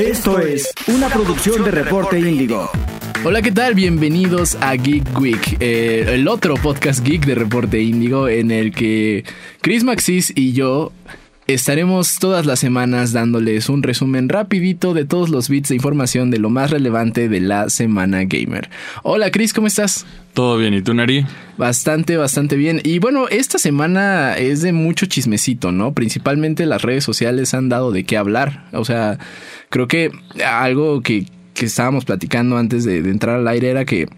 Esto es una producción de Reporte Índigo. Hola, ¿qué tal? Bienvenidos a Geek Week, eh, el otro podcast geek de Reporte Índigo en el que Chris Maxis y yo estaremos todas las semanas dándoles un resumen rapidito de todos los bits de información de lo más relevante de la semana gamer. Hola Chris, ¿cómo estás? Todo bien, ¿y tú, Nari? Bastante, bastante bien. Y bueno, esta semana es de mucho chismecito, ¿no? Principalmente las redes sociales han dado de qué hablar. O sea, creo que algo que, estábamos platicando antes de, de entrar al aire era que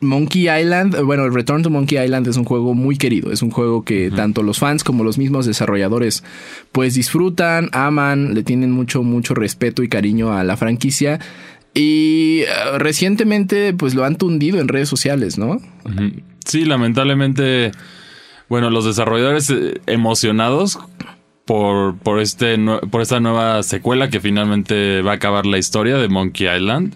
Monkey Island, bueno, el Return to Monkey Island es un juego muy querido, es un juego que tanto los fans como los mismos desarrolladores pues disfrutan, aman, le tienen mucho, mucho respeto y cariño a la franquicia. Y eh, recientemente pues lo han tundido en redes sociales, ¿no? Sí, lamentablemente, bueno, los desarrolladores eh, emocionados por, por, este, por esta nueva secuela que finalmente va a acabar la historia de Monkey Island,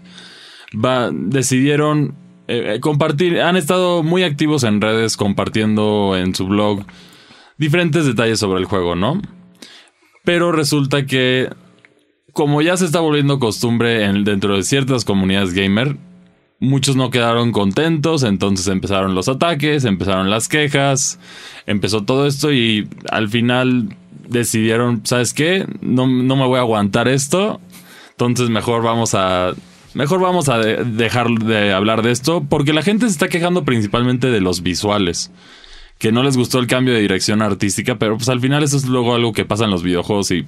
va, decidieron eh, eh, compartir, han estado muy activos en redes compartiendo en su blog diferentes detalles sobre el juego, ¿no? Pero resulta que, como ya se está volviendo costumbre en, dentro de ciertas comunidades gamer, muchos no quedaron contentos, entonces empezaron los ataques, empezaron las quejas, empezó todo esto y al final decidieron, ¿sabes qué? No, no me voy a aguantar esto, entonces mejor vamos a Mejor vamos a dejar de hablar de esto porque la gente se está quejando principalmente de los visuales. Que no les gustó el cambio de dirección artística, pero pues al final eso es luego algo que pasa en los videojuegos y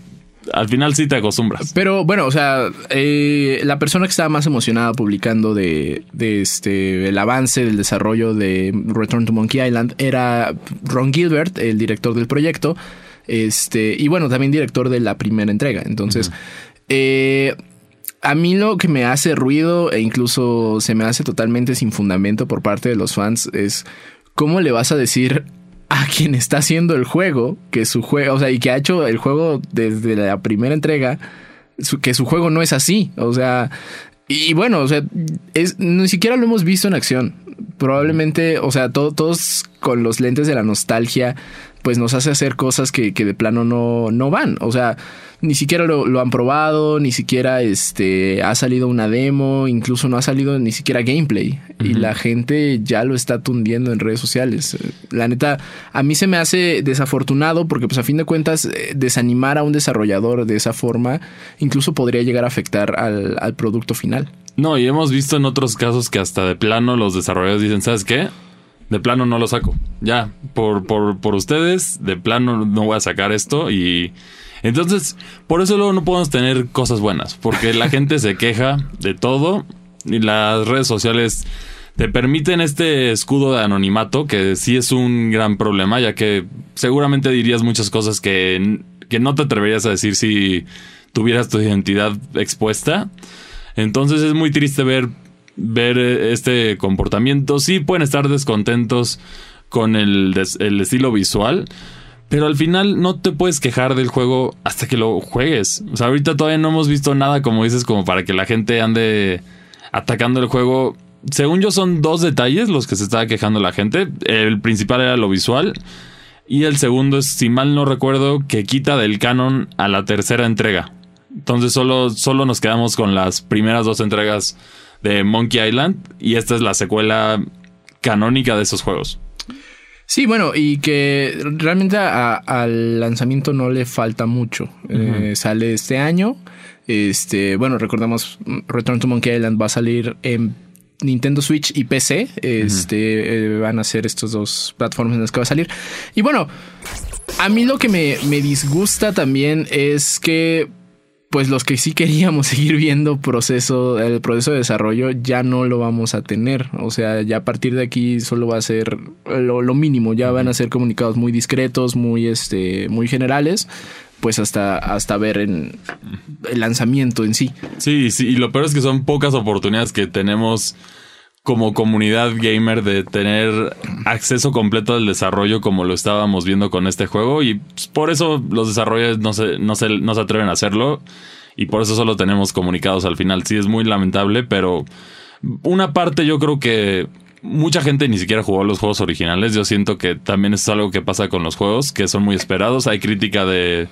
al final sí te acostumbras. Pero bueno, o sea, eh, la persona que estaba más emocionada publicando de, de, este el avance del desarrollo de Return to Monkey Island era Ron Gilbert, el director del proyecto, este y bueno también director de la primera entrega. Entonces, eh, a mí lo que me hace ruido e incluso se me hace totalmente sin fundamento por parte de los fans es cómo le vas a decir a quien está haciendo el juego que su juego, o sea, y que ha hecho el juego desde la primera entrega, que su juego no es así, o sea, y bueno, o sea, es, ni siquiera lo hemos visto en acción. Probablemente, o sea, todos con los lentes de la nostalgia, pues nos hace hacer cosas que, que de plano no, no van. O sea, ni siquiera lo, han probado, ni siquiera este, ha salido una demo, incluso no ha salido ni siquiera gameplay. Y la gente ya lo está tundiendo en redes sociales. La neta, a mí se me hace desafortunado porque pues a fin de cuentas eh, desanimar a un desarrollador de esa forma incluso podría llegar a afectar al, al producto final. No, y hemos visto en otros casos que hasta de plano los desarrolladores dicen, ¿sabes qué? De plano no lo saco. Ya, por, por, por ustedes, de plano no voy a sacar esto y entonces, por eso luego no podemos tener cosas buenas, porque la gente se queja de todo y las redes sociales te permiten este escudo de anonimato, que sí es un gran problema, ya que seguramente dirías muchas cosas que, que no te atreverías a decir si tuvieras tu identidad expuesta. Entonces es muy triste ver, ver este comportamiento. Sí pueden estar descontentos con el, el estilo visual, pero al final no te puedes quejar del juego hasta que lo juegues. O sea, ahorita todavía no hemos visto nada, como dices, como para que la gente ande atacando el juego. Según yo, son dos detalles los que se estaba quejando la gente. El principal era lo visual. Y el segundo es, si mal no recuerdo, que quita del canon a la tercera entrega. Entonces solo, solo nos quedamos con las primeras dos entregas de Monkey Island. Y esta es la secuela canónica de esos juegos. Sí, bueno, y que realmente al lanzamiento no le falta mucho. Eh, sale este año. Este, bueno, recordamos, Return to Monkey Island va a salir en Nintendo Switch y PC. Este, eh, van a ser estos dos plataformas en las que va a salir. Y bueno, a mí lo que me, me disgusta también es que pues los que sí queríamos seguir viendo proceso, el proceso de desarrollo ya no lo vamos a tener. O sea, ya a partir de aquí solo va a ser lo, mínimo. Ya van a ser comunicados muy discretos, muy, este, muy generales. Pues hasta, hasta ver en el lanzamiento en sí. Sí, sí, y lo peor es que son pocas oportunidades que tenemos como comunidad gamer de tener acceso completo al desarrollo como lo estábamos viendo con este juego y pues, por eso los desarrolladores no se, no, se, no se atreven a hacerlo y por eso solo tenemos comunicados al final. Sí, es muy lamentable, pero una parte yo creo que mucha gente ni siquiera jugó los juegos originales. Yo siento que también es algo que pasa con los juegos, que son muy esperados. Hay crítica de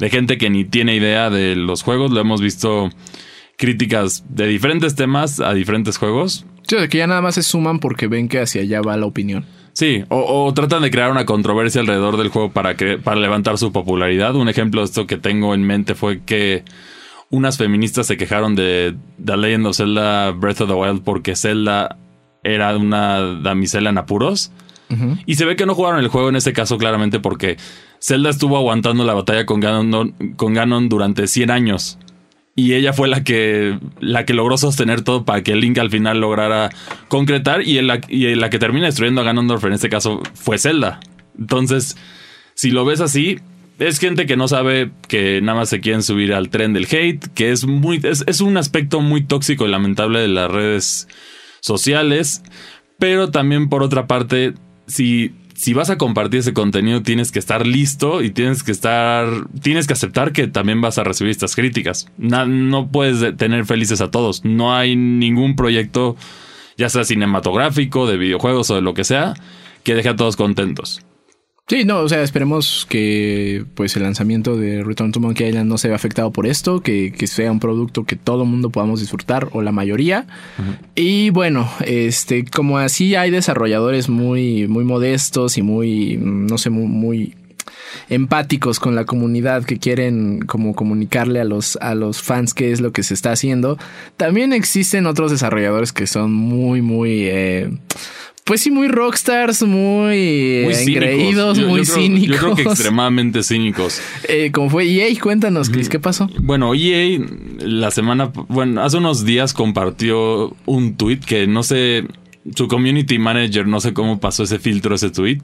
de gente que ni tiene idea de los juegos. Lo hemos visto críticas de diferentes temas a diferentes juegos. Sí, de que ya nada más se suman porque ven que hacia allá va la opinión. Sí, o, o tratan de crear una controversia alrededor del juego para, que, para levantar su popularidad. Un ejemplo de esto que tengo en mente fue que unas feministas se quejaron de The Legend of Zelda Breath of the Wild porque Zelda era una damisela en apuros. Y se ve que no jugaron el juego en ese caso claramente porque Zelda estuvo aguantando la batalla con Ganon, con Ganon durante 100 años. Y ella fue la que, la que logró sostener todo para que Link al final lograra concretar. Y la, y la que termina destruyendo a Ganondorf en este caso fue Zelda. Entonces, si lo ves así, es gente que no sabe que nada más se quieren subir al tren del hate, que es muy, es, es un aspecto muy tóxico y lamentable de las redes sociales. Pero también por otra parte, si, si vas a compartir ese contenido, tienes que estar listo y tienes que estar, tienes que aceptar que también vas a recibir estas críticas. No, no puedes tener felices a todos. No hay ningún proyecto, ya sea cinematográfico, de videojuegos o de lo que sea, que deje a todos contentos. Sí, no, o sea, esperemos que pues el lanzamiento de Return to Monkey Island no se vea afectado por esto, que, que sea un producto que todo el mundo podamos disfrutar o la mayoría. Y bueno, este, como así hay desarrolladores muy, muy modestos y muy, no sé, muy, muy empáticos con la comunidad que quieren como comunicarle a los a los fans qué es lo que se está haciendo. También existen otros desarrolladores que son muy muy eh, pues sí, muy rockstars, muy, Muy eh, cínicos. engreídos, Yo- yo muy creo- cínicos. Yo creo que extremadamente cínicos. Eh, como fue EA, cuéntanos, Chris, ¿qué pasó? Bueno, EA la semana, bueno, hace unos días compartió un tweet que no sé, su community manager, no sé cómo pasó ese filtro, ese tweet.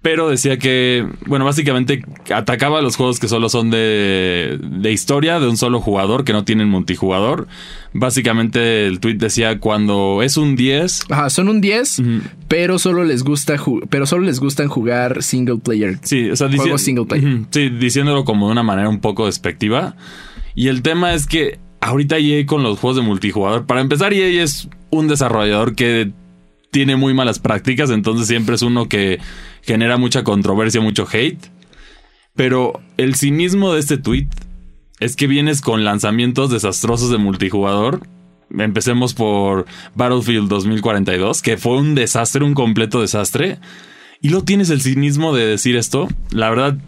Pero decía que, bueno, básicamente atacaba los juegos que solo son de, de historia, de un solo jugador, que no tienen multijugador. Básicamente el tweet decía, cuando es un 10, Ajá, son un 10, pero solo les gusta pero solo les gustan jugar single player. Sí, o sea, Juegos single player. Sí, diciéndolo como de una manera un poco despectiva. Y el tema es que ahorita EA con los juegos de multijugador, para empezar, EA es un desarrollador que tiene muy malas prácticas, entonces siempre es uno que genera mucha controversia, mucho hate. Pero el cinismo de este tweet es que vienes con lanzamientos desastrosos de multijugador. Empecemos por Battlefield 2042, que fue un desastre, un completo desastre. Y luego tienes el cinismo de decir esto. La verdad,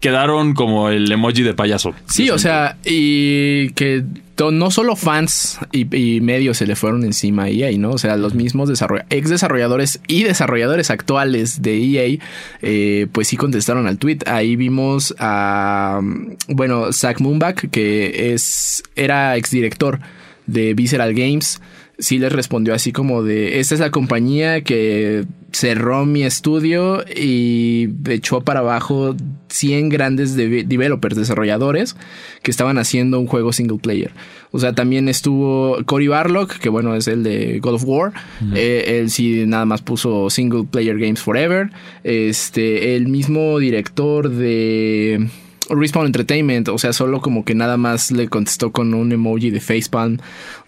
quedaron como el emoji de payaso. Sí, o sea, y que no solo fans y, medios se le fueron encima a EA, ¿no? O sea, los mismos ex desarrolladores y desarrolladores actuales de EA, eh, pues sí contestaron al tweet. Ahí vimos a, bueno, Zach Moonback, que es, era exdirector de Visceral Games. Sí les respondió así como de, esta es la compañía que cerró mi estudio y echó para abajo 100 grandes de- developers, desarrolladores que estaban haciendo un juego single player. O sea, también estuvo Cory Barlock, que bueno, es el de God of War. Eh, él sí nada más puso single player games forever. Este, el mismo director de... Respawn Entertainment, o sea, solo como que nada más le contestó con un emoji de facepalm.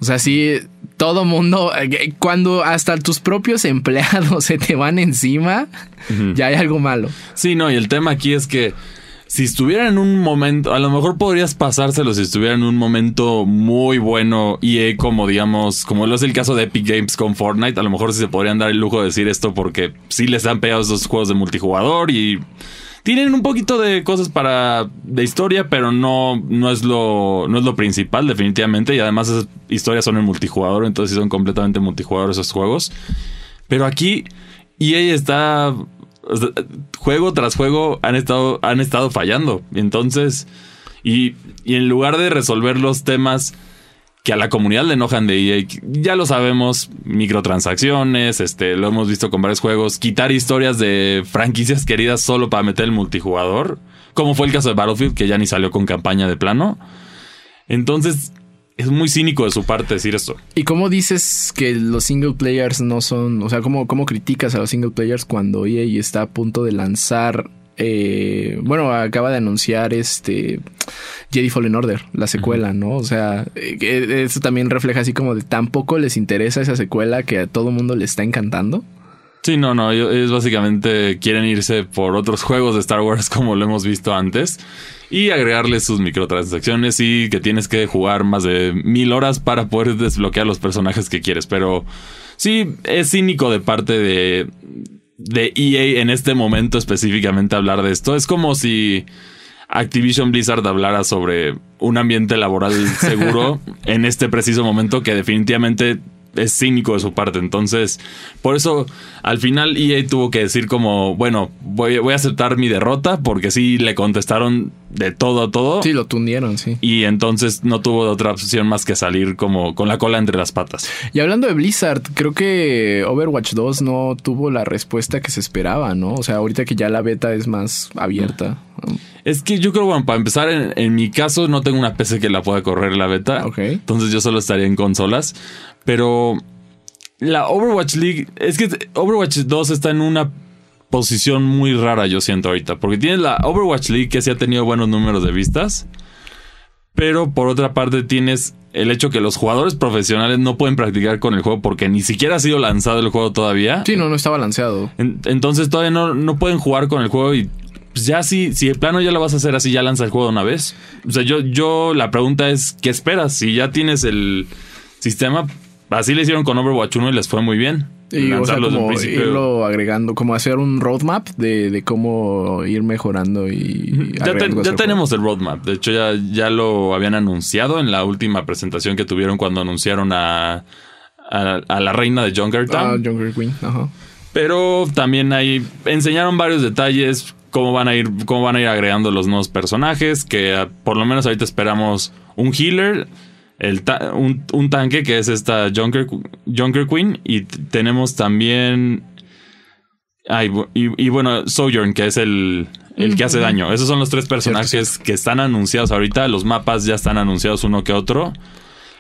O sea, sí, todo mundo, eh, cuando hasta tus propios empleados se te van encima, ya hay algo malo. Sí, no, y el tema aquí es que si estuviera en un momento, a lo mejor podrías pasárselo si estuviera en un momento muy bueno EA como digamos, como lo es el caso de Epic Games con Fortnite, a lo mejor sí se podrían dar el lujo de decir esto porque sí les han pegado esos juegos de multijugador y tienen un poquito de cosas para de historia, pero no no es lo no es lo principal definitivamente y además esas historias son en multijugador, entonces son completamente multijugador esos juegos. Pero aquí EA está juego tras juego han estado han estado fallando. Entonces, y, y en lugar de resolver los temas que a la comunidad le enojan de EA, ya lo sabemos, microtransacciones, este, lo hemos visto con varios juegos, quitar historias de franquicias queridas solo para meter el multijugador, como fue el caso de Battlefield, que ya ni salió con campaña de plano. Entonces, es muy cínico de su parte decir esto. ¿Y cómo dices que los single players no son, o sea, cómo, cómo criticas a los single players cuando EA está a punto de lanzar, eh, bueno, acaba de anunciar este Jedi Fallen Order, la secuela, ¿no? O sea, eh, eso también refleja así como de tampoco les interesa esa secuela que a todo mundo le está encantando. Sí, no, no, ellos básicamente quieren irse por otros juegos de Star Wars como lo hemos visto antes y agregarle sus microtransacciones y que tienes que jugar más de mil horas para poder desbloquear los personajes que quieres. Pero sí, es cínico de parte de, de EA en este momento específicamente hablar de esto. Es como si Activision Blizzard hablara sobre un ambiente laboral seguro en este preciso momento que definitivamente es cínico de su parte. Entonces, por eso al final EA tuvo que decir como, bueno, voy, voy a aceptar mi derrota porque sí le contestaron de todo a todo. Sí, lo tundieron, sí. Y entonces no tuvo otra opción más que salir como con la cola entre las patas. Y hablando de Blizzard, creo que Overwatch 2 no tuvo la respuesta que se esperaba, ¿no? O sea, ahorita que ya la beta es más abierta. Es que yo creo, bueno, para empezar, en, mi caso no tengo una PC que la pueda correr la beta. Ok. Entonces yo solo estaría en consolas. Pero la Overwatch League, es que Overwatch 2 está en una posición muy rara, yo siento ahorita. Porque tienes la Overwatch League que sí ha tenido buenos números de vistas. Pero por otra parte tienes el hecho que los jugadores profesionales no pueden practicar con el juego porque ni siquiera ha sido lanzado el juego todavía. Sí, no, no está balanceado. entonces todavía no, no pueden jugar con el juego y pues ya si, si el plano ya lo vas a hacer así, ya lanza el juego de una vez. O sea, yo, yo la pregunta es, ¿qué esperas? Si ya tienes el sistema, Así le hicieron con Overwatch 1 y les fue muy bien. Y o sea, como irlo agregando, como hacer un roadmap de, cómo ir mejorando y... Ya, tenemos el roadmap. De hecho, ya, ya lo habían anunciado en la última presentación que tuvieron cuando anunciaron a, a, la reina de Junkertown. Ah, Junker Queen, ajá. Pero también ahí enseñaron varios detalles, cómo van a ir, cómo van a ir agregando los nuevos personajes, que por lo menos ahorita esperamos un healer el un, tanque que es esta Junker, Junker Queen y tenemos también... y, bueno, Sojourn, que es el, el que hace daño. Esos son los tres personajes que están anunciados ahorita. Los mapas ya están anunciados uno que otro.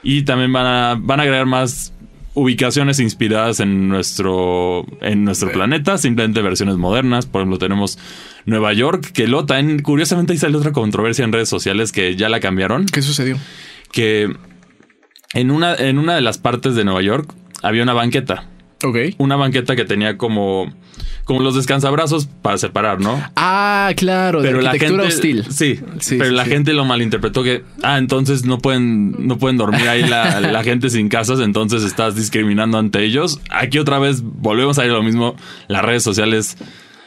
Y también van a, van a agregar más ubicaciones inspiradas en nuestro, en nuestro planeta, simplemente versiones modernas. Por ejemplo, tenemos Nueva York, que lo también, curiosamente, ahí sale otra controversia en redes sociales que ya la cambiaron. ¿Qué sucedió? Que en una, en una de las partes de Nueva York había una banqueta. Ok. Una banqueta que tenía como, como los descansabrazos para separar, ¿no? Ah, claro, pero la gente, hostil. Sí, sí pero la gente lo malinterpretó que, ah, entonces no pueden, no pueden dormir ahí la, la, gente sin casas, entonces estás discriminando ante ellos. Aquí otra vez volvemos a ir a lo mismo. Las redes sociales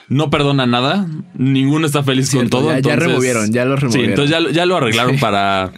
no perdonan nada, ninguno está feliz con todo. Ya, ya, removieron, ya lo removieron. Sí, entonces ya, ya lo arreglaron para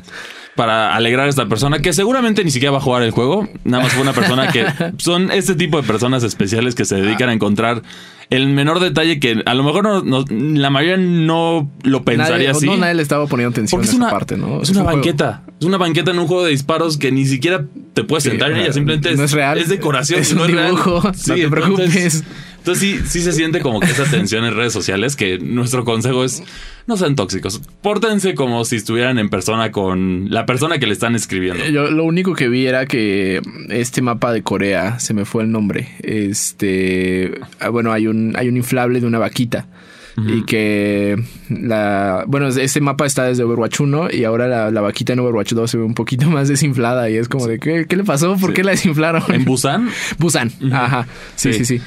para alegrar a esta persona que seguramente ni siquiera va a jugar el juego. Nada más fue una persona que son este tipo de personas especiales que se dedican a encontrar el menor detalle que a lo mejor no, la mayoría no lo pensaría así. No, nadie le estaba poniendo atención a esa parte, ¿no? Es, una banqueta. Es una banqueta en un juego de disparos que ni siquiera te puedes sentar en ella. Simplemente es, real. es decoración. Es un dibujo. no te preocupes. Entonces sí, sí se siente como que esa tensión en redes sociales que nuestro consejo es no sean tóxicos. Pórtense como si estuvieran en persona con la persona que le están escribiendo. Yo lo único que vi era que este mapa de Corea, se me fue el nombre. Este, ah, bueno, hay un, hay un inflable de una vaquita. Y que la. Bueno, ese mapa está desde Overwatch 1 y ahora la, vaquita en Overwatch 2 se ve un poquito más desinflada. Y es como de, ¿qué, qué le pasó? ¿Por qué la desinflaron? ¿En Busan? Busan, ajá. sí, sí. sí.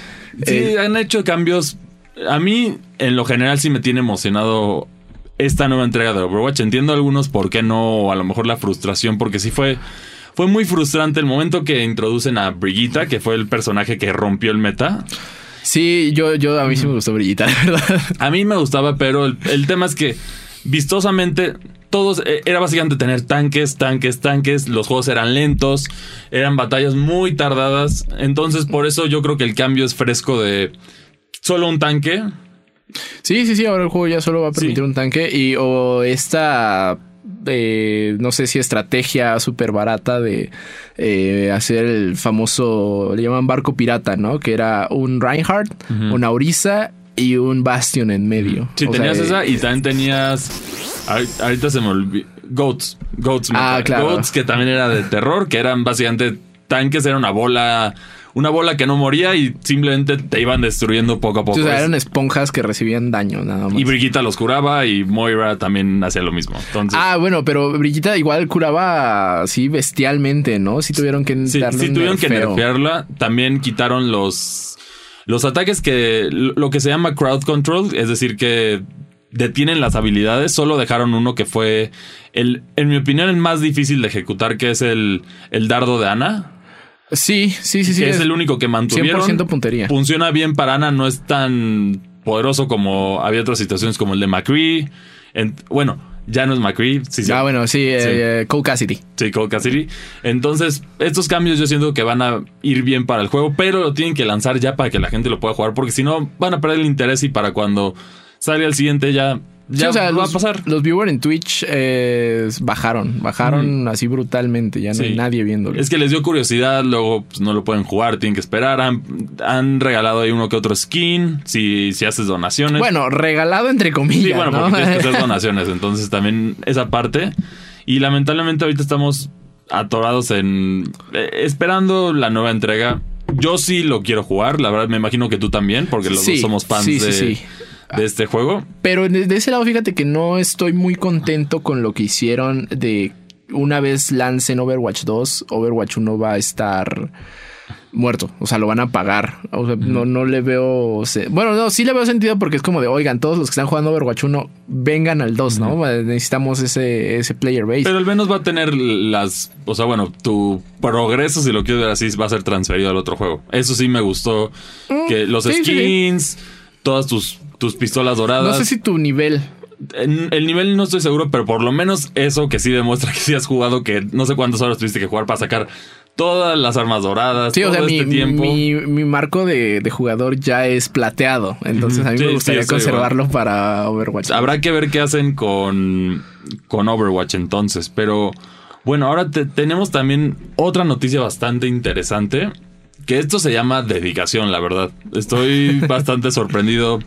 Sí, eh, han hecho cambios. A mí, en lo general, sí me tiene emocionado esta nueva entrega de Overwatch. Entiendo algunos por qué no, a lo mejor la frustración, porque sí fue, fue muy frustrante el momento que introducen a Brigitte, que fue el personaje que rompió el meta. Sí, yo, yo a mí sí me gustó Brigitte, la verdad. A mí me gustaba, pero el, el tema es que vistosamente todos eh, era básicamente tener tanques, tanques, tanques. Los juegos eran lentos, eran batallas muy tardadas. Entonces, por eso yo creo que el cambio es fresco de solo un tanque. Sí, sí, sí. Ahora el juego ya solo va a permitir un tanque y o esta eh, no sé si estrategia súper barata de eh, hacer el famoso, le llaman barco pirata, ¿no? Que era un Reinhardt, una Orisa y un Bastion en medio. Sí, tenías esa y también tenías. Ahorita se me olvidó. Goats. Goats. Ah, claro. Goats, que también era de terror, que eran básicamente tanques, era una bola. Una bola que no moría y simplemente te iban destruyendo poco a poco. O sea, eran esponjas que recibían daño, nada más. Y Brigitte los curaba y Moira también hacía lo mismo. Entonces... Ah, bueno, pero Brigitte igual curaba así bestialmente, ¿no? Si tuvieron que sí, sí tuvieron que nerfearla. También quitaron los Los ataques que. Lo que se llama crowd control, es decir, que detienen las habilidades, solo dejaron uno que fue, el, en mi opinión, el más difícil de ejecutar, que es el, el dardo de Ana. Sí, sí, sí, sí. Es el único que mantuvieron. 100% puntería. Funciona bien para Ana, no es tan poderoso como había otras situaciones como el de McCree. En- bueno, ya no es McCree. Sí, sí. Ah, bueno, sí, eh, eh, Cole Cassidy. Sí, Cole Cassidy. Entonces, estos cambios yo siento que van a ir bien para el juego, pero lo tienen que lanzar ya para que la gente lo pueda jugar, porque si no, van a perder el interés y para cuando salga el siguiente ya, Sí, ya o sea, va los, a pasar. Los viewers en Twitch eh, bajaron, bajaron así brutalmente. Ya no hay nadie viéndolo. Es que les dio curiosidad, luego pues, no lo pueden jugar, tienen que esperar. Han, han regalado ahí uno que otro skin, si, si haces donaciones. Bueno, regalado entre comillas. Sí, bueno, ¿no? porque tienes que hacer donaciones. Entonces también esa parte. Y lamentablemente ahorita estamos atorados en... eh, esperando la nueva entrega. Yo sí lo quiero jugar, la verdad me imagino que tú también, porque los Sí, dos somos fans sí, sí, de, sí. De este juego. Pero de ese lado, fíjate que no estoy muy contento con lo que hicieron de una vez lancen Overwatch 2, Overwatch 1 va a estar muerto. O sea, lo van a pagar. O sea, no, no le veo. Bueno, no, sí le veo sentido porque es como de, oigan, todos los que están jugando Overwatch 1, vengan al 2, ¿no? Necesitamos ese, ese player base. Pero al menos va a tener las... O sea, bueno, tu progreso, si lo quieres ver así, va a ser transferido al otro juego. Eso sí me gustó. Que los Mm, sí, sí. skins, todas tus, tus pistolas doradas. no sé si tu nivel. En el nivel no estoy seguro, pero por lo menos eso que sí demuestra que sí has jugado, que no sé cuántas horas tuviste que jugar para sacar todas las armas doradas. Sí, o todo sea, mi, este tiempo. mi, mi marco de, de jugador ya es plateado. Entonces a mí Sí, me sí, gustaría estoy conservarlo para Overwatch. Habrá que ver qué hacen con, con Overwatch entonces. Pero bueno, ahora te- tenemos también otra noticia bastante interesante. Que esto se llama dedicación, la verdad. Estoy bastante sorprendido.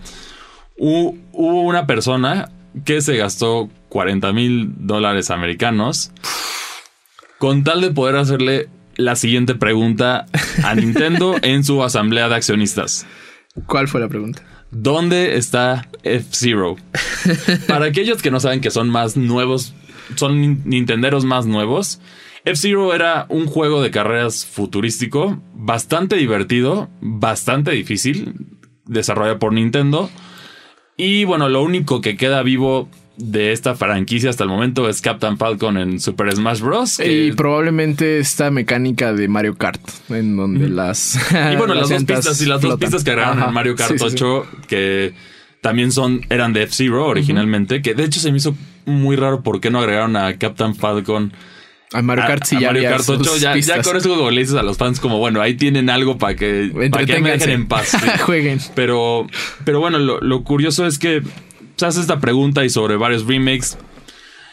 Hu- Hubo una persona que se gastó 40 mil dólares americanos con tal de poder hacerle la siguiente pregunta a Nintendo en su asamblea de accionistas. ¿Cuál fue la pregunta? ¿Dónde está F-Zero? Para aquellos que no saben que son más nuevos, son nin- nintenderos más nuevos, F-Zero era un juego de carreras futurístico, bastante divertido, bastante difícil, desarrollado por Nintendo. Y bueno, lo único que queda vivo de esta franquicia hasta el momento es Captain Falcon en Super Smash Bros. que- Y probablemente esta mecánica de Mario Kart, en donde las. Y bueno, las, dos pistas y las dos pistas que agregaron en Mario Kart Sí, sí, sí. 8 que también son eran de F-Zero originalmente, que de hecho se me hizo muy raro por qué no agregaron a Captain Falcon A Mario a- Kart sí a ya Mario Kart 8. sus Ya, con eso le dices a los fans como, bueno, ahí tienen algo para que, para que me dejen en paz. sí. Jueguen. Pero, pero bueno, lo, lo curioso es que se hace esta pregunta y sobre varios remakes.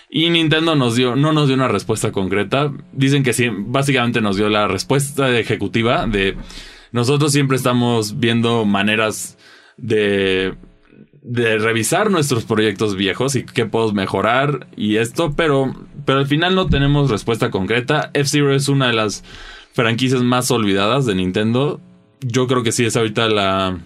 Y Nintendo nos dio, no nos dio una respuesta concreta. Dicen que sí, básicamente nos dio la respuesta ejecutiva de nosotros siempre estamos viendo maneras de, de revisar nuestros proyectos viejos y qué podemos mejorar y esto, pero, pero al final no tenemos respuesta concreta. F-Zero es una de las franquicias más olvidadas de Nintendo. Yo creo que sí es ahorita la...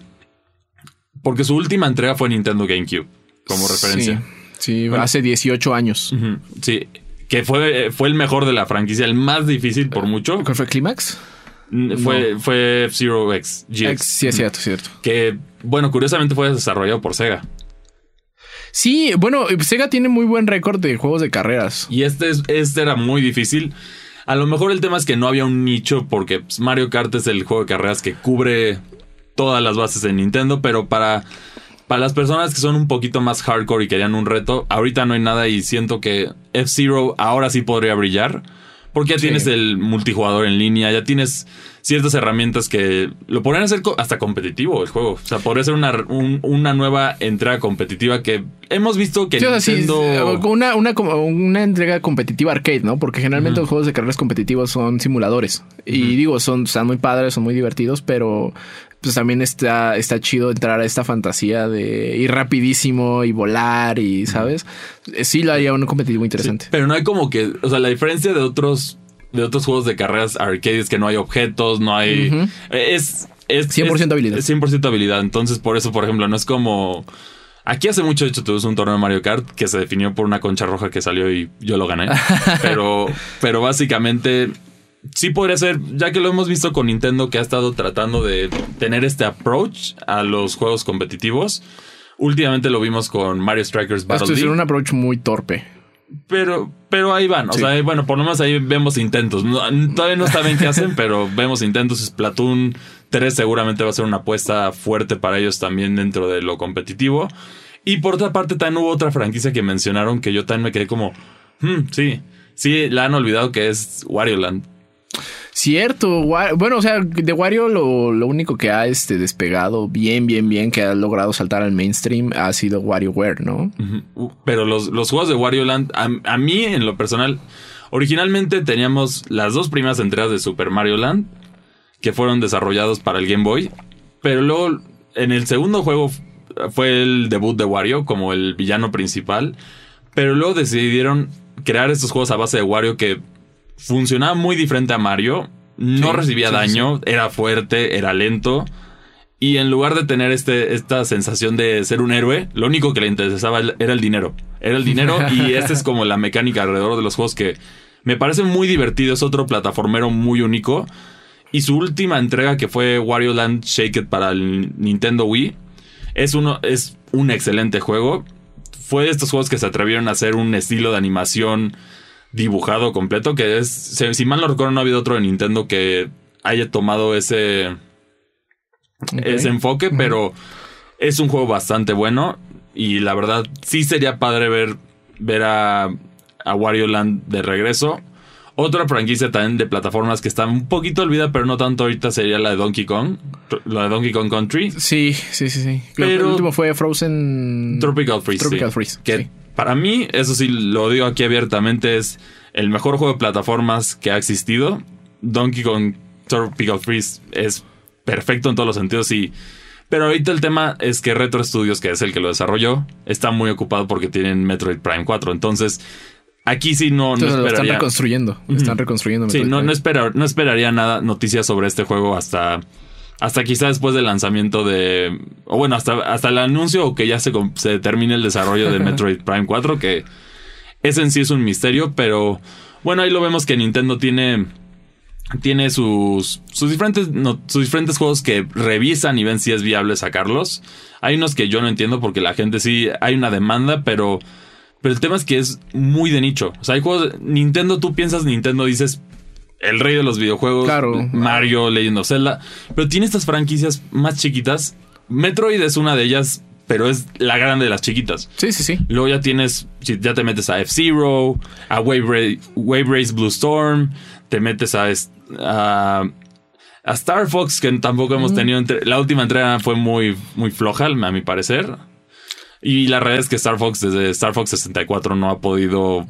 Porque su última entrega fue Nintendo GameCube, como referencia. Sí, Bueno. hace 18 años. Sí, que fue, fue el mejor de la franquicia, el más difícil por mucho. ¿Cuál fue Climax? Fue, fue F-Zero X, Ex- Sí, es cierto, es cierto. que, bueno, curiosamente fue desarrollado por Sega. Sí, bueno, Sega tiene muy buen récord de juegos de carreras. Y este, es- este era muy difícil. A lo mejor el tema es que no había un nicho porque Mario Kart es el juego de carreras que cubre todas las bases de Nintendo, pero para, para las personas que son un poquito más hardcore y querían un reto, ahorita no hay nada y siento que F-Zero ahora sí podría brillar. Porque ya Sí. tienes el multijugador en línea, ya tienes ciertas herramientas que lo podrían hacer hasta competitivo el juego. O sea, podría ser una, un- una nueva entrega competitiva que hemos visto que Sí, o sea, sí, Nintendo... una, una, entrega competitiva arcade, ¿no? Porque generalmente los juegos de carreras competitivos son simuladores. Y digo, son, están muy padres, son muy divertidos, pero pues también está, está chido entrar a esta fantasía de ir rapidísimo y volar y, ¿sabes? Eh, Sí lo haría un competitivo interesante. Pero no hay como que, o sea, la diferencia de otros de otros juegos de carreras arcade es que no hay objetos, no hay es es 100% es- habilidad. es 100% habilidad. Entonces, por eso, por ejemplo, no es como Aquí hace mucho, de hecho, tuvimos un torneo de Mario Kart que se definió por una concha roja que salió y yo lo gané. Pero, pero básicamente sí podría ser, ya que lo hemos visto con Nintendo que ha estado tratando de tener este approach a los juegos competitivos. Últimamente lo vimos con Mario Strikers Battle Esto es un approach muy torpe. Pero, pero ahí van. O Sí. sea, bueno, por lo menos ahí vemos intentos. No- todavía no saben qué hacen, pero vemos intentos. Splatoon 3 seguramente va a ser una apuesta fuerte para ellos también dentro de lo competitivo. Y por otra parte, también hubo otra franquicia que mencionaron que yo también me quedé como, "Hmm, sí, sí, la han olvidado que es Wario Land. Cierto, bueno, o sea, de Wario lo, lo único que ha este, despegado bien, bien, bien, que ha logrado saltar al mainstream ha sido WarioWare, ¿no? Ujú. Pero los, los juegos de Wario Land, a, a mí en lo personal, originalmente teníamos las dos primeras entregas de Super Mario Land, que fueron desarrollados para el Game Boy, pero luego en el segundo juego fue el debut de Wario como el villano principal, pero luego decidieron crear estos juegos a base de Wario que funcionaba muy diferente a Mario, no Sí, recibía sí, sí, daño, era fuerte, era lento. Y en lugar de tener este, esta sensación de ser un héroe, lo único que le interesaba era el dinero. Era el dinero y esta es como la mecánica alrededor de los juegos que me parece muy divertido. Es otro plataformero muy único. Y su última entrega que fue Wario Land Shake It para el Nintendo Wii es, uno, es un excelente juego. Fue de estos juegos que se atrevieron a hacer un estilo de animación dibujado completo, que es, si mal no recuerdo, no ha habido otro de Nintendo que haya tomado ese, ese enfoque, pero es un juego bastante bueno y la verdad sí sería padre ver, ver a, a Wario Land de regreso. Otra franquicia también de plataformas que está un poquito olvidada, pero no tanto ahorita, sería la de Donkey Kong, la de Donkey Kong Country. Sí, sí, sí, sí. Pero- el último fue Frozen. Tropical Freeze. Tropical sí. Freeze, Que sí. Para mí, eso sí lo digo aquí abiertamente, es el mejor juego de plataformas que ha existido. Donkey Kong Tropical Freeze es perfecto en todos los sentidos y... Pero ahorita el tema es que Retro Studios, que es el que lo desarrolló, está muy ocupado porque tienen Metroid Prime 4. Entonces, aquí sí no, no Entonces lo están esperaría... reconstruyendo. Están reconstruyendo. Sí, Metroid no, Prime. no, espera- no esperaría nada, noticias sobre este juego hasta, hasta quizá después del lanzamiento de. O bueno, hasta, hasta el anuncio o que ya se, se termine el desarrollo de Metroid Prime 4, que ese en sí es un misterio, pero bueno, ahí lo vemos que Nintendo tiene. Tiene sus, sus, diferentes, no- sus diferentes juegos que revisan y ven si es viable sacarlos. Hay unos que yo no entiendo porque la gente sí, hay una demanda, pero pero el tema es que es muy de nicho. O sea, hay juegos. Nintendo, tú piensas Nintendo, dices el rey de los videojuegos. Claro. Mario, Legend of Zelda. Pero tiene estas franquicias más chiquitas. Metroid es una de ellas, pero es la grande de las chiquitas. Sí, sí, sí. Luego ya tienes, ya te metes a F-Zero, a Wave, Wave Race Blue Storm, te metes a, a, a Star Fox, que tampoco hemos tenido. entre- la última entrega fue muy, muy floja, a mi parecer. Y la realidad es que Star Fox, desde Star Fox 64, no ha podido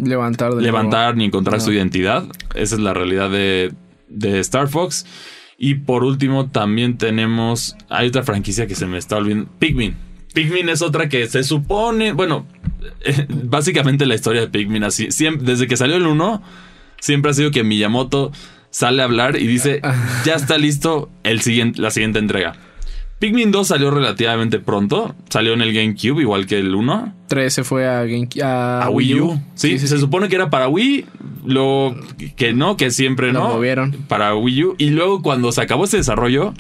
Levantar ni encontrar No. su identidad. Esa es la realidad de, de Star Fox. Y por último, también tenemos. Hay otra franquicia que se me está olvidando. Pikmin. Pikmin es otra que se supone. Bueno, básicamente la historia de Pikmin, así. Siempre, desde que salió el 1, siempre ha sido que Miyamoto sale a hablar y dice: Ya está listo el siguiente, la siguiente entrega. Pikmin 2 salió relativamente pronto. Salió en el GameCube, igual que el 1 3 se fue a, Game- a a Wii U. Sí, se supone que era para Wii, lo que no, que siempre Lo no. movieron. Para Wii U. Y luego cuando se acabó ese desarrollo,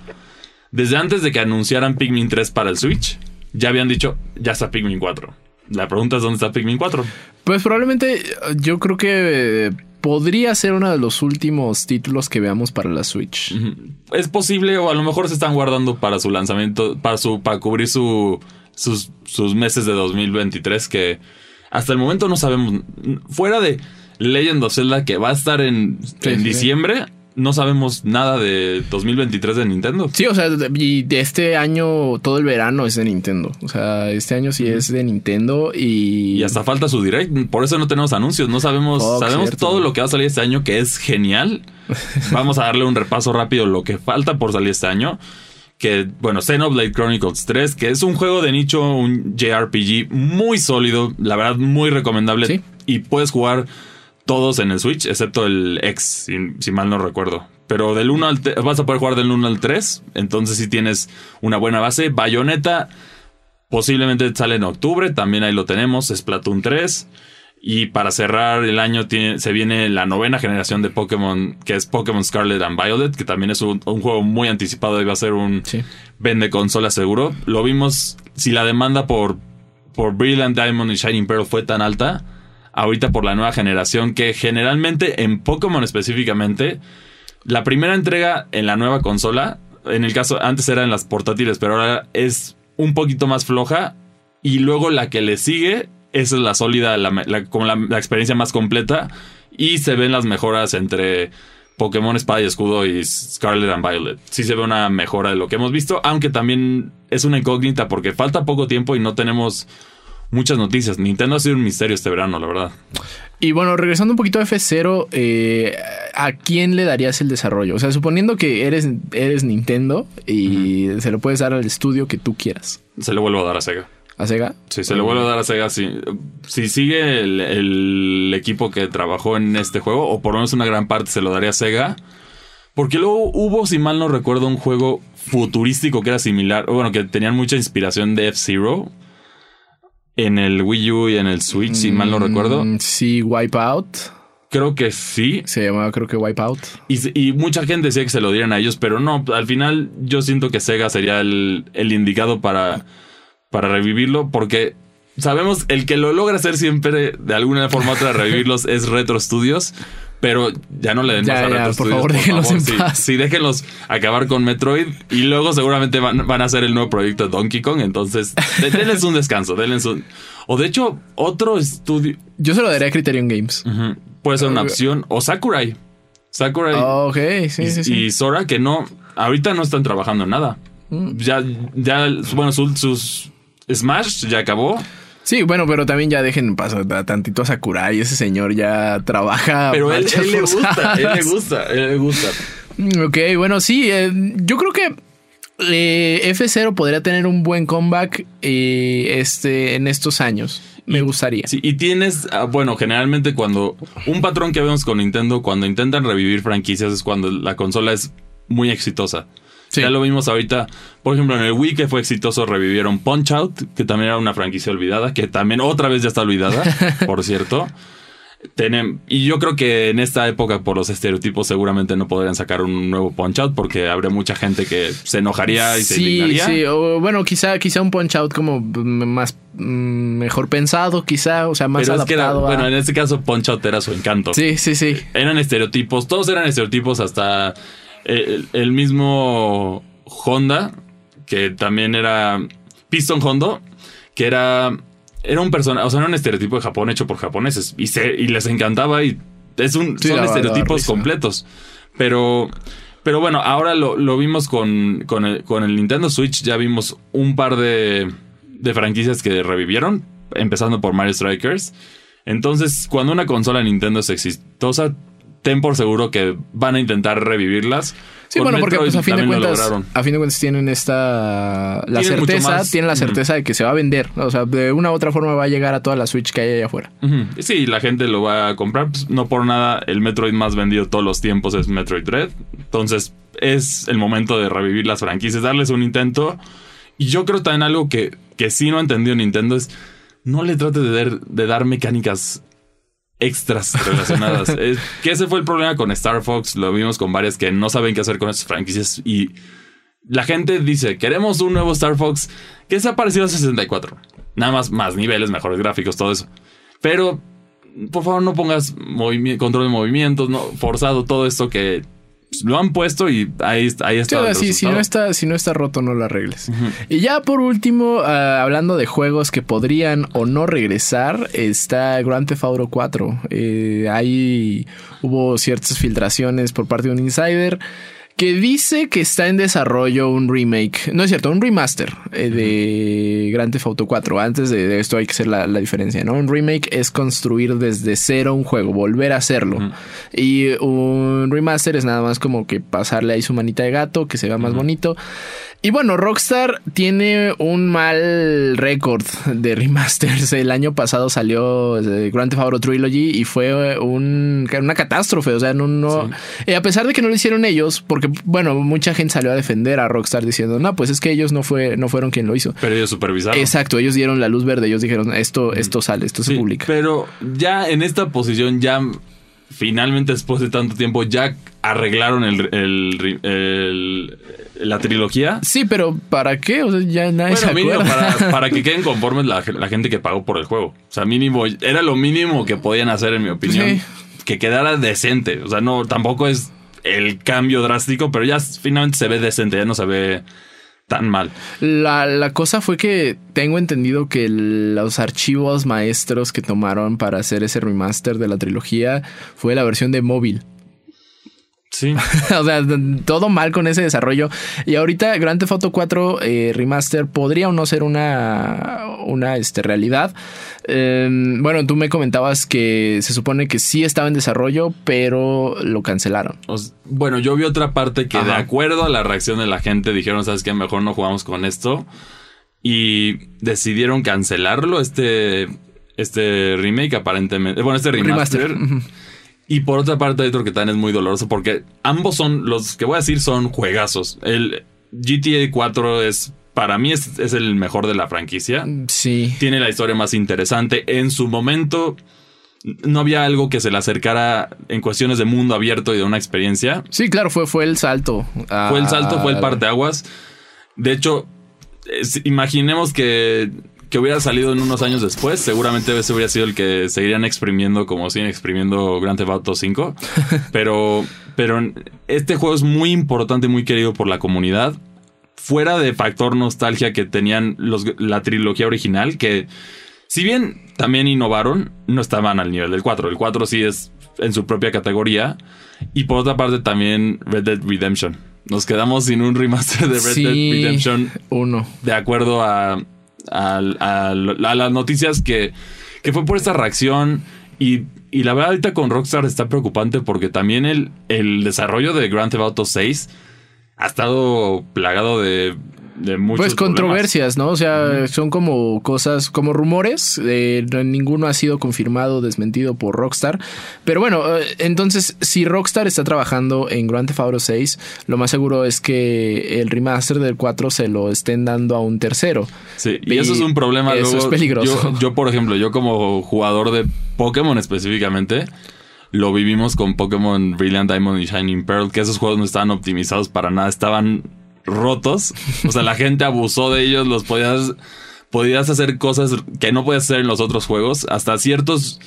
desde antes de que anunciaran Pikmin 3 para el Switch, ya habían dicho, ya está Pikmin 4. La pregunta es dónde está Pikmin 4. Pues probablemente yo creo que eh, podría ser uno de los últimos títulos que veamos para la Switch. Es posible, o a lo mejor se están guardando para su lanzamiento, para su, para cubrir su, sus, sus meses de 2023, que hasta el momento no sabemos. Fuera de Legend of Zelda, que va a estar en, Sí, en sí. diciembre, no sabemos nada de 2023 de Nintendo. Sí, o sea, y de este año todo el verano es de Nintendo. O sea, este año sí es de Nintendo y... Y hasta falta su direct, por eso no tenemos anuncios, no sabemos, Fuck, sabemos cierto. todo lo que va a salir este año, que es genial. Vamos a darle un repaso rápido lo que falta por salir este año. Que, bueno, Xenoblade Chronicles 3, que es un juego de nicho, un JRPG muy sólido, la verdad muy recomendable. Sí. Y puedes jugar todos en el Switch, excepto el X, si, si mal no recuerdo. Pero del 1 al vas a poder jugar del 1 al 3, entonces si tienes una buena base. Bayonetta Posiblemente sale en octubre, también ahí lo tenemos, Splatoon 3. Y para cerrar el año tiene, se viene la novena generación de Pokémon, que es Pokémon Scarlet and Violet, que también es un, un juego muy anticipado y va a ser un Sí. vende consola seguro. Lo vimos, si la demanda por, por Brilliant Diamond y Shining Pearl fue tan alta, ahorita por la nueva generación, que generalmente en Pokémon específicamente, la primera entrega en la nueva consola, en el caso, antes era en las portátiles, pero ahora es un poquito más floja. Y luego la que le sigue, esa es la sólida, la, como la, la experiencia más completa. Y se ven las mejoras entre Pokémon Espada y Escudo y Scarlet and Violet. Sí se ve una mejora de lo que hemos visto, aunque también es una incógnita porque falta poco tiempo y no tenemos muchas noticias. Nintendo ha sido un misterio este verano, la verdad. Y bueno, regresando un poquito a F0, eh, ¿a quién le darías el desarrollo? O sea, suponiendo que eres, eres Nintendo y se lo puedes dar al estudio que tú quieras. Se le vuelvo a dar a Sega. ¿A Sega? Sí, se le vuelve a dar a Sega. Si, si sigue el, el equipo que trabajó en este juego, o por lo menos una gran parte se lo daría a Sega. Porque luego hubo, si mal no recuerdo, un juego futurístico que era similar, o bueno, que tenían mucha inspiración de F-Zero en el Wii U y en el Switch, si mal no recuerdo. Mm, Sí, Wipeout. Creo que sí. Se llamaba creo que Wipeout. Y, mucha gente decía que se lo dieran a ellos, pero no, al final yo siento que Sega sería el, el indicado para, para revivirlo, porque sabemos el que lo logra hacer siempre de alguna forma u otra revivirlos es Retro Studios. Pero ya no le den Ya, más a ya, Retro por Studios, favor, déjenlos en Sí, paz. Sí, déjenlos acabar con Metroid y luego seguramente van, van a hacer el nuevo proyecto de Donkey Kong. Entonces, de- denles un descanso, denles un. O de hecho, otro estudio. Yo se lo daría a Criterion Games. Puede ser una opción. O Sakurai. Sakurai Oh, ok, sí, y, sí, sí. y Sora que no, ahorita no están trabajando en nada. Mm. Ya, ya, bueno, su- sus Smash ya acabó. Sí, bueno, pero también ya dejen pasar a tantito a Sakurai. Ese señor ya trabaja. Pero él, él le gusta, él le gusta, él le gusta. Ok, bueno, sí. eh, yo creo que eh, F0 podría tener un buen comeback eh, este, en estos años. Me gustaría. Sí, y tienes, ah, bueno, generalmente cuando un patrón que vemos con Nintendo, cuando intentan revivir franquicias es cuando la consola es muy exitosa. Sí. Ya lo vimos ahorita, por ejemplo, en el Wii que fue exitoso revivieron Punch Out, que también era una franquicia olvidada, que también otra vez ya está olvidada, por cierto. Y yo creo que en esta época, por los estereotipos, seguramente no podrían sacar un nuevo Punch Out porque habría mucha gente que se enojaría y se indignaría. sí, o bueno, quizá, quizá un punch out como mm, más mm, mejor pensado, quizá, o sea, más Pero es que era, adaptado. a- bueno, en este caso Punch Out era su encanto. Sí, sí, sí. Eran estereotipos, todos eran estereotipos hasta el, el mismo Honda, que también era Piston Hondo, que era, era un personaje, o sea, era un estereotipo de Japón hecho por japoneses y, se, y les encantaba y es un, Sí, son estereotipos completos. Pero, pero bueno, ahora lo, lo vimos con, con, el, con el Nintendo Switch, ya vimos un par de, de franquicias que revivieron, empezando por Mario Strikers. Entonces, cuando una consola Nintendo es exitosa, ten por seguro que van a intentar revivirlas. Sí, bueno, porque pues, a fin de cuentas, a fin de cuentas tienen esta la Tienen certeza, tienen la certeza de que se va a vender, o sea, de una u otra forma va a llegar a toda la Switch que hay allá afuera. Sí, la gente lo va a comprar. Pues, no por nada, el Metroid más vendido todos los tiempos es Metroid Dread. Entonces, es el momento de revivir las franquicias, darles un intento. Y yo creo también algo que, que sí no ha entendido Nintendo es no le trate de de dar mecánicas extras relacionadas. Es que ese fue el problema con Star Fox. Lo vimos con varias que no saben qué hacer con esas franquicias. Y la gente dice: Queremos un nuevo Star Fox que sea parecido a 64. Nada más, más niveles, mejores gráficos, todo eso. Pero, por favor, no pongas control de movimientos, no, forzado, todo esto que lo han puesto y ahí, ahí Sí, está. el si, no está, si no está roto, no lo arregles. Y ya por último, ah, hablando de juegos que podrían o no regresar, está Grand Theft Auto 4. Eh, ahí hubo ciertas filtraciones por parte de un insider que dice que está en desarrollo un remake, no es cierto, un remaster eh, de Grand Theft Auto 4. Antes de, de esto hay que hacer la, la diferencia, ¿no? Un remake es construir desde cero un juego, volver a hacerlo. Y un remaster es nada más como que pasarle ahí su manita de gato, que se vea más bonito. Y bueno, Rockstar tiene un mal récord de remasters. El año pasado salió eh, Grand Theft Auto Trilogy y fue un, una catástrofe. O sea, no, no eh, a pesar de que no lo hicieron ellos, porque bueno, mucha gente salió a defender a Rockstar diciendo, no, pues es que ellos no fue, no fueron quien lo hizo. Pero ellos supervisaron. Exacto, ellos dieron la luz verde, ellos dijeron, esto, esto sale, esto se publica. Pero ya en esta posición, ya finalmente después de tanto tiempo, ya arreglaron el, el, el la trilogía. Sí, pero ¿para qué? O sea, ya nadie bueno, se mínimo acuerda. para, que queden conformes la, la, gente que pagó por el juego. O sea, mínimo, era lo mínimo que podían hacer, en mi opinión. Sí. Que quedara decente. O sea, no, tampoco es el cambio drástico, pero ya finalmente se ve decente, ya no se ve tan mal. La, la cosa fue que tengo entendido que los archivos maestros que tomaron para hacer ese remaster de la trilogía fue la versión de móvil. Sí. o sea, todo mal con ese desarrollo. Y ahorita Grand Theft Auto 4 eh, Remaster podría o no ser una, una este, realidad. Eh, bueno, tú me comentabas que se supone que sí estaba en desarrollo, pero lo cancelaron. O, bueno, yo vi otra parte que Ajá. de acuerdo a la reacción de la gente dijeron, ¿sabes qué? Mejor no jugamos con esto. Y decidieron cancelarlo, este, este remake aparentemente. Bueno, este remaster. Remaster. Y por otra parte hay otro que también es muy doloroso porque ambos son, los que voy a decir son juegazos. El GTA 4 es, para mí es, es el mejor de la franquicia. Sí. Tiene la historia más interesante. En su momento no había algo que se le acercara en cuestiones de mundo abierto y de una experiencia. Sí, claro, fue, fue el salto. Fue el salto, fue el parteaguas. De hecho, es- imaginemos que, que hubiera salido en unos años después. Seguramente ese hubiera sido el que seguirían exprimiendo como siguen exprimiendo Grand Theft Auto 5. pero, pero este juego es muy importante y muy querido por la comunidad. Fuera de factor nostalgia que tenían los, la trilogía original, que si bien también innovaron, no estaban al nivel del 4. El 4 sí es en su propia categoría. Y por otra parte también Red Dead Redemption. Nos quedamos sin un remaster de Red Sí. Dead Redemption Uno. de acuerdo a, a- las noticias que, que fue por esta reacción. Y, y la verdad ahorita con Rockstar está preocupante porque también el, el desarrollo de Grand Theft Auto 6 ha estado plagado de, de muchos Pues problemas. controversias, ¿no? O sea, son como cosas, como rumores. eh, no- ninguno ha sido confirmado, o desmentido por Rockstar. Pero bueno, eh, entonces, si Rockstar está trabajando en Grand Theft Auto 6, lo más seguro es que el remaster del 4 se lo estén dando a un tercero. Sí, y eso es un problema. Eso luego, es peligroso. Yo, yo, por ejemplo, yo como jugador de Pokémon específicamente, lo vivimos con Pokémon Brilliant Diamond y Shining Pearl, que esos juegos no estaban optimizados para nada, estaban rotos. O sea, la gente abusó de ellos, los podías, podías hacer cosas que no podías hacer en los otros juegos, hasta ciertos,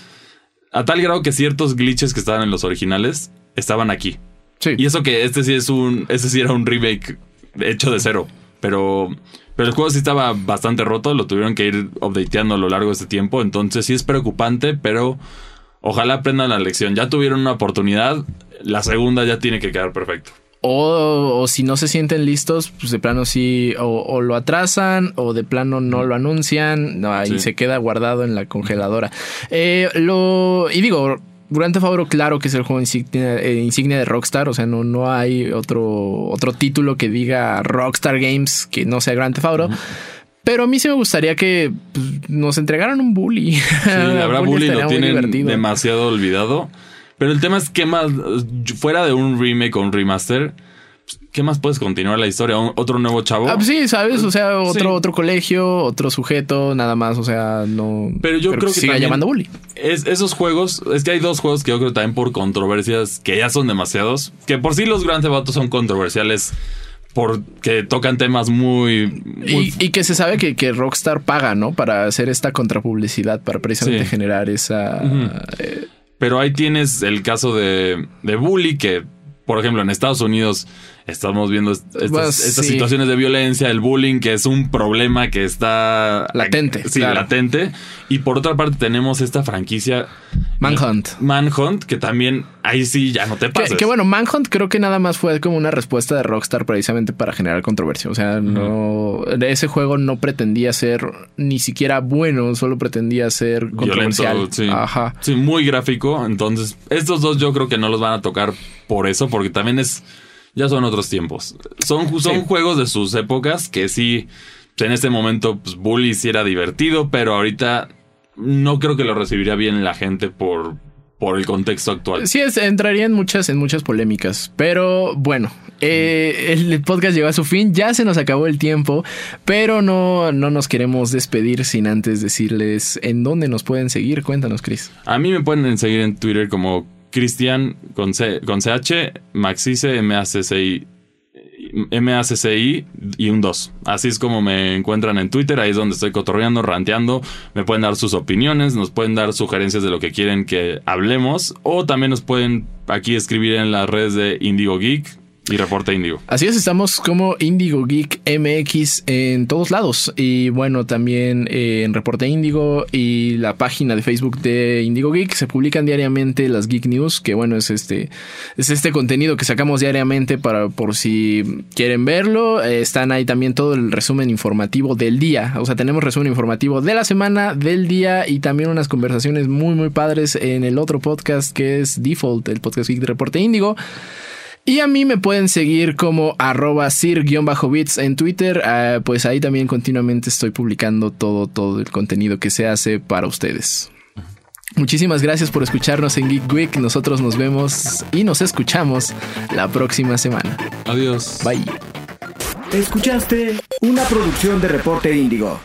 a tal grado que ciertos glitches que estaban en los originales estaban aquí. Sí. Y eso que este sí es un. Este sí era un remake hecho de cero. Pero. Pero el juego sí estaba bastante roto. Lo tuvieron que ir updateando a lo largo de este tiempo. Entonces sí es preocupante. Pero ojalá aprendan la lección. Ya tuvieron una oportunidad. La segunda ya tiene que quedar perfecto. O, o si no se sienten listos, pues de plano sí, o, o lo atrasan, o de plano no lo anuncian, no, ahí Sí. se queda guardado en la congeladora. Eh, lo, y digo, Grand Theft Auto, claro que es el juego insignia, eh, insignia de Rockstar, o sea, no, no hay otro, otro título que diga Rockstar Games que no sea Grand Theft Auto. Pero a mí sí me gustaría que pues, nos entregaran un bully. Sí, la verdad, Bully lo tienen divertido. demasiado olvidado. Pero el tema es que más. Fuera de un remake o un remaster. ¿Qué más puedes continuar la historia? ¿Un- ¿Otro nuevo chavo? Ah, sí, ¿sabes? O sea, otro, Sí. otro colegio, otro sujeto, nada más. O sea, no. Pero yo creo que siga también- llamando bully. Es, esos juegos, es que hay dos juegos que yo creo también por controversias que ya son demasiados. Que por sí los Grand Theft Auto son controversiales porque tocan temas muy. muy Y, y que se sabe que, que Rockstar paga, ¿no? Para hacer esta contrapublicidad, para precisamente Sí. generar esa. Eh, Pero ahí tienes el caso de, de Bully, que, por ejemplo, en Estados Unidos estamos viendo est- estas, estas sí. situaciones de violencia, el bullying, que es un problema que está Latente, Sí, claro. latente. Y por otra parte, tenemos esta franquicia Manhunt. Manhunt, que también ahí sí ya no te Que, pases. que bueno, Manhunt creo que nada más fue como una respuesta de Rockstar precisamente para generar controversia. O sea, no. Ese juego no pretendía ser ni siquiera bueno, solo pretendía ser controversial. Violento, sí. Ajá. Sí, muy gráfico. Entonces, estos dos yo creo que no los van a tocar por eso, porque también es. Ya son otros tiempos. Son, son juegos de sus épocas que sí, en este momento, pues Bully sí era divertido, pero ahorita no creo que lo recibiría bien la gente por, por el contexto actual. Sí, es, entraría en muchas, en muchas polémicas. Pero bueno, eh, el podcast llegó a su fin. Ya se nos acabó el tiempo. Pero no, no nos queremos despedir sin antes decirles en dónde nos pueden seguir. Cuéntanos, Chris. A mí me pueden seguir en Twitter como Cristian con, con CH, Maxice, MACCI MACCI y un 2. Así es como me encuentran en Twitter, ahí es donde estoy cotorreando, ranteando, me pueden dar sus opiniones, nos pueden dar sugerencias de lo que quieren que hablemos o también nos pueden aquí escribir en las redes de Indigo Geek, y Reporte Indigo. Así es, estamos como Indigo Geek MX en todos lados. Y bueno, también eh, en Reporte Indigo y la página de Facebook de Indigo Geek se publican diariamente las Geek News, que bueno, es este, es este contenido que sacamos diariamente para por si quieren verlo. Están ahí también todo el resumen informativo del día. O sea, tenemos resumen informativo de la semana, del día y también unas conversaciones muy, muy padres en el otro podcast que es Default, el podcast Geek de Reporte Indigo. Y a mí me pueden seguir como arroba sir-bits en Twitter. Ah, pues ahí también continuamente estoy publicando todo, todo el contenido que se hace para ustedes. Muchísimas gracias por escucharnos en Geek Week. Nosotros nos vemos y nos escuchamos la próxima semana. Adiós. Bye. Escuchaste una producción de Reporte Índigo.